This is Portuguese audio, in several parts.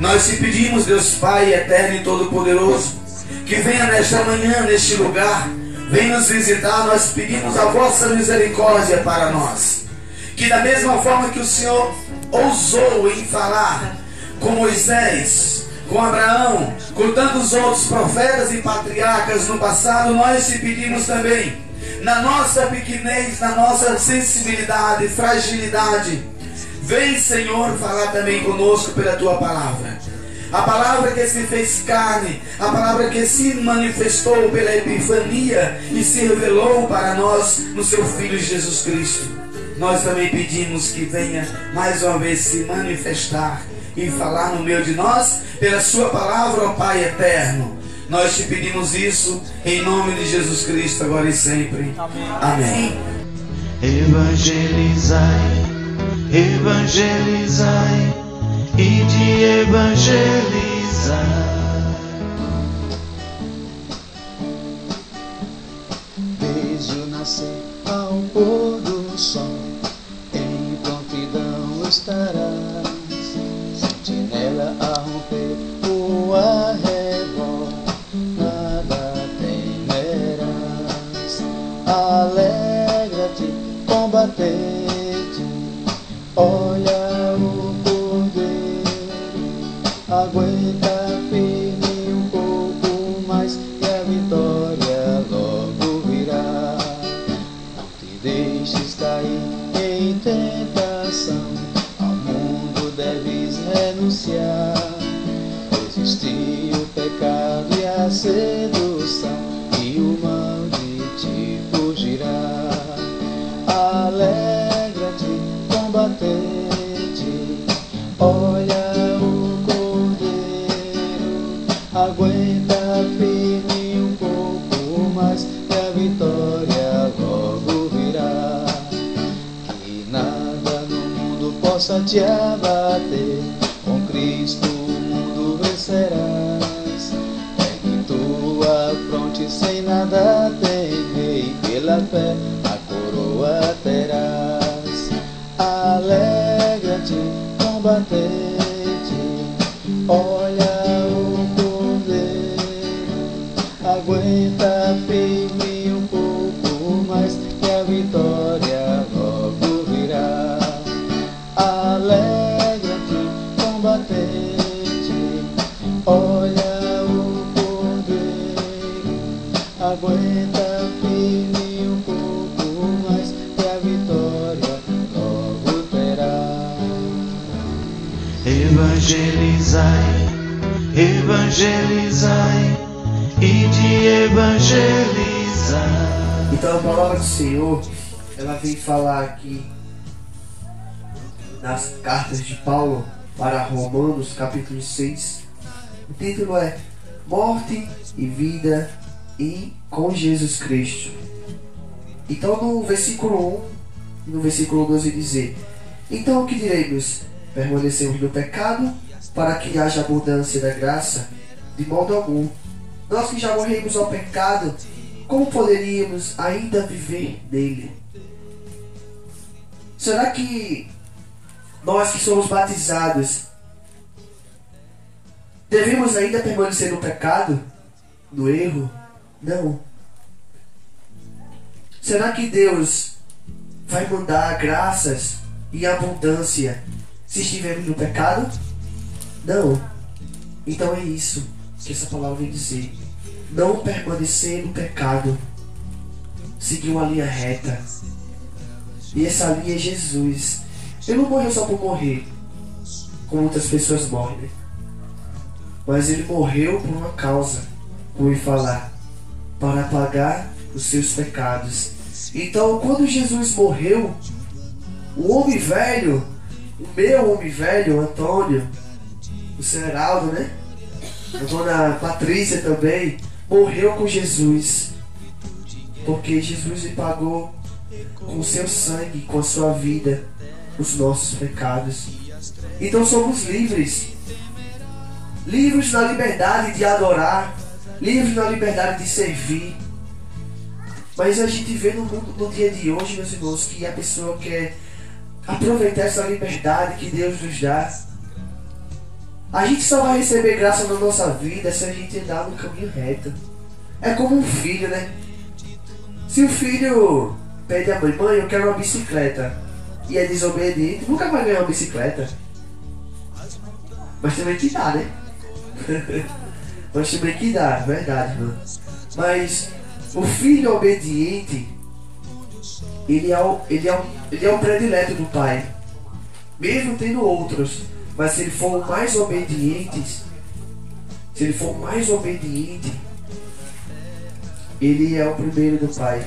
Nós te pedimos, Deus Pai eterno e todo-poderoso, que venha nesta manhã, neste lugar, venha nos visitar. Nós pedimos a vossa misericórdia para nós. Que da mesma forma que o Senhor ousou em falar com Moisés, com Abraão, com tantos outros profetas e patriarcas no passado, nós te pedimos também, na nossa pequenez, na nossa sensibilidade, fragilidade, Vem, Senhor, falar também conosco pela tua palavra. A palavra que se fez carne, a palavra que se manifestou pela epifania e se revelou para nós no seu Filho Jesus Cristo. Nós também pedimos que venha mais uma vez se manifestar e falar no meio de nós pela sua palavra, ó Pai eterno. Nós te pedimos isso em nome de Jesus Cristo, agora e sempre. Amém. Evangelizai evangelizai e de evangelizar. Desde o nascer ao pôr do sol, em prontidão estarás, highway. Te abater, com Cristo o mundo vencerás. Pegue tua fronte sem nada temer, pela fé Evangelizai, evangelizai e de evangelizar. Então a palavra do Senhor, ela vem falar aqui nas cartas de Paulo para Romanos, capítulo 6. O título é Morte e Vida e com Jesus Cristo. Então no versículo 1 e no versículo 12 dizer: Então o que diremos? Permanecemos no pecado para que haja abundância da graça? De modo algum. Nós que já morremos ao pecado, como poderíamos ainda viver nele? Será que nós que somos batizados devemos ainda permanecer no pecado, no erro? Não. Será que Deus vai mandar graças e abundância se estivermos no pecado? Não. Então é isso que essa palavra vem dizer. Não permanecer no pecado. Seguir uma linha reta. E essa linha é Jesus. Ele não morreu só por morrer, como muitas pessoas morrem? Mas ele morreu por uma causa, ele falar, para pagar os seus pecados. Então, quando Jesus morreu, o homem velho, o meu homem velho, o Antônio, o seu Heraldo, né? a dona Patrícia também, morreu com Jesus. Porque Jesus lhe pagou com seu sangue, com a sua vida, os nossos pecados. Então somos livres. Livres na liberdade de adorar, livres na liberdade de servir. Mas a gente vê no, mundo, no dia de hoje, meus irmãos, que a pessoa quer aproveitar essa liberdade que Deus nos dá. A gente só vai receber graça na nossa vida se a gente andar no caminho reto. É como um filho, né? Se o filho pede a mãe, mãe, eu quero uma bicicleta, e é desobediente, nunca vai ganhar uma bicicleta. Mas também que dá, né? Mas também que dá, verdade, mano. Mas o filho obediente, ele é o, ele é o, ele é o predileto do pai. Mesmo tendo outros. Mas se ele for mais obediente, se ele for mais obediente, ele é o primeiro do pai.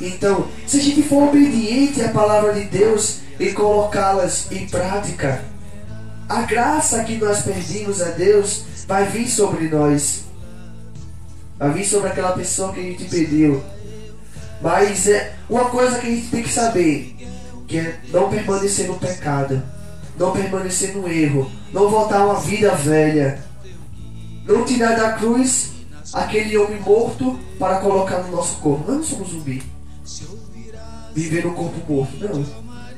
Então, se a gente for obediente à palavra de Deus e colocá-las em prática, a graça que nós pedimos a Deus vai vir sobre nós. Vai vir sobre aquela pessoa que a gente pediu. Mas é uma coisa que a gente tem que saber, que é não permanecer no pecado, não permanecer no erro, não voltar a uma vida velha, não tirar da cruz aquele homem morto para colocar no nosso corpo. Nós não somos zumbi. Viver no corpo morto, não.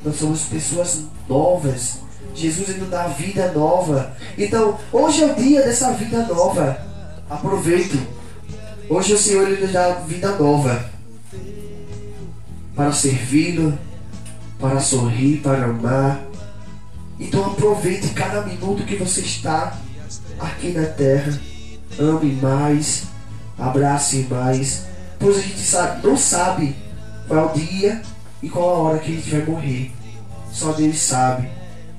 Nós somos pessoas novas. Jesus nos dá vida nova. Então, hoje é o dia dessa vida nova. Aproveite. Hoje o Senhor nos dá vida nova. Para servi-lo, para sorrir, para amar. Então aproveite cada minuto que você está aqui na terra. Ame mais, abrace mais. Pois a gente sabe, não sabe qual é dia e qual a hora que a gente vai morrer. Só Deus sabe.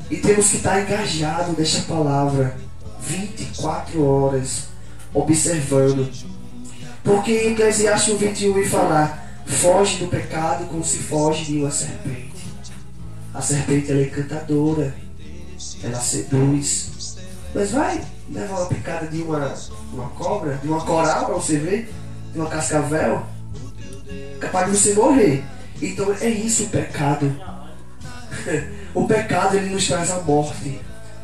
E temos que estar engajado nesta palavra 24 horas, observando. Porque em Eclesiastes 21 vai falar: foge do pecado como se foge de uma serpente. A serpente é encantadora, ela seduz. Mas vai levar uma picada de uma, uma cobra, de uma coral para você ver, de uma cascavel, capaz de você morrer. Então é isso o pecado. o pecado ele nos traz a morte,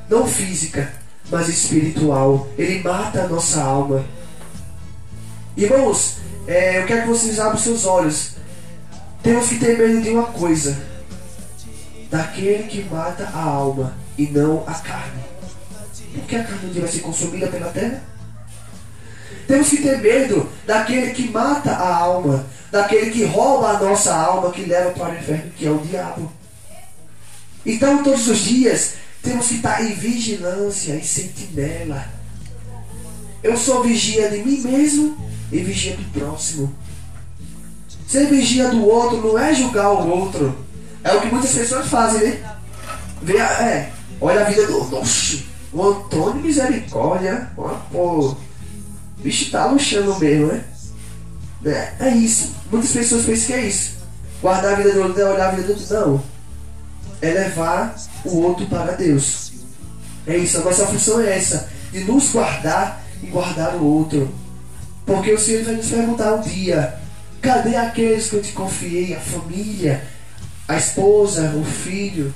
não física, mas espiritual. Ele mata a nossa alma. Irmãos, é, eu quero que vocês abram seus olhos. Temos que ter medo de uma coisa: daquele que mata a alma e não a carne. Por que a carne vai ser consumida pela terra? Temos que ter medo daquele que mata a alma, daquele que rouba a nossa alma, que leva para o inferno, que é o diabo. Então, todos os dias, temos que estar em vigilância, em sentinela. Eu sou vigia de mim mesmo e vigia do próximo. Ser vigia do outro não é julgar o outro. É o que muitas pessoas fazem, né? Vê a, é, olha a vida do. Oxi, o Antônio Misericórdia. Ó, pô, bicho tá luxando mesmo, né? É, é isso. Muitas pessoas pensam que é isso. Guardar a vida do outro é olhar a vida do outro. Não. É levar o outro para Deus. É isso. A nossa função é essa. De nos guardar e guardar o outro. Porque o Senhor vai nos perguntar um dia: cadê aqueles que eu te confiei? A família, a esposa, o filho.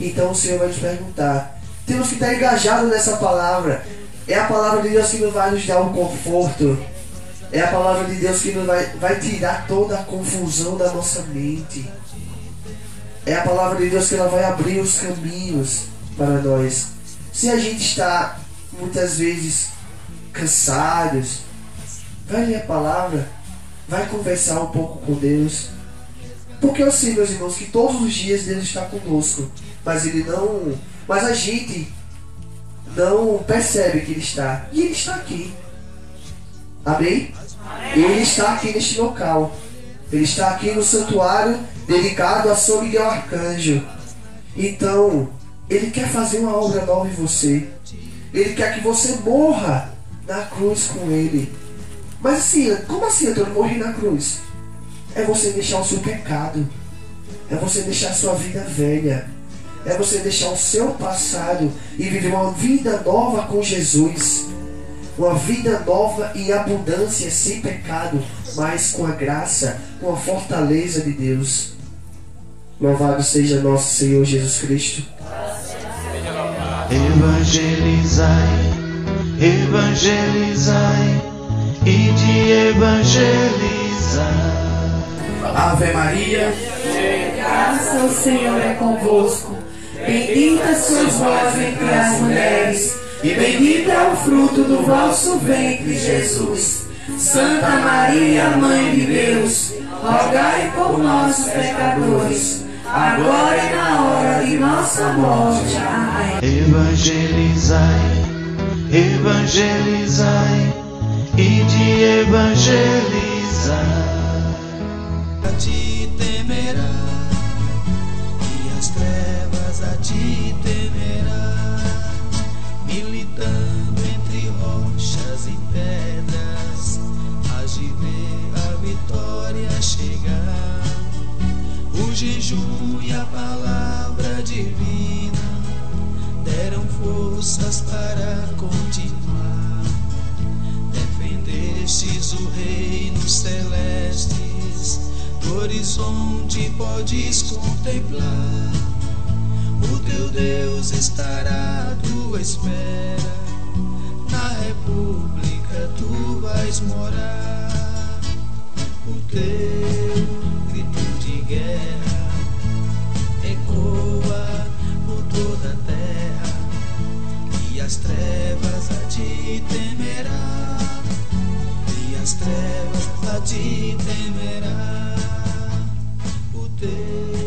Então o Senhor vai nos perguntar. Temos que estar engajados nessa palavra. É a palavra de Deus que nos vai nos dar um conforto. É a palavra de Deus que nos vai, vai tirar toda a confusão da nossa mente. É a palavra de Deus que ela vai abrir os caminhos para nós. Se a gente está muitas vezes cansados, vai ler a palavra, vai conversar um pouco com Deus. Porque eu sei, meus irmãos, que todos os dias Deus está conosco, mas ele não, mas a gente não percebe que ele está. E ele está aqui. Amém? Ele está aqui neste local. Ele está aqui no santuário dedicado a São Miguel Arcanjo. Então, ele quer fazer uma obra nova em você. Ele quer que você morra na cruz com ele. Mas assim, como assim, Antônio, morrer na cruz? É você deixar o seu pecado. É você deixar a sua vida velha. É você deixar o seu passado e viver uma vida nova com Jesus. uma vida nova em abundância, sem pecado, mas com a graça, com a fortaleza de Deus. Louvado seja nosso Senhor Jesus Cristo. Evangelizai, evangelizai e de evangelizar. Ave Maria, Graça o Senhor é convosco. Bendita sois vós entre as mulheres, e bendito é o fruto do vosso ventre, Jesus. Santa Maria, Mãe de Deus, rogai por nós, pecadores, agora e na hora de nossa morte. Amém. Evangelizai, evangelizai e de evangelizar. a ti temerá, e as trevas a ti temerá, militando entre rochas e pedras, hás de ver a vitória chegar. O jejum e a palavra divina deram forças para continuar. Defendestes o reino celestes, do horizonte podes contemplar. O teu Deus estará à tua espera, na república tu vais morar. O teu O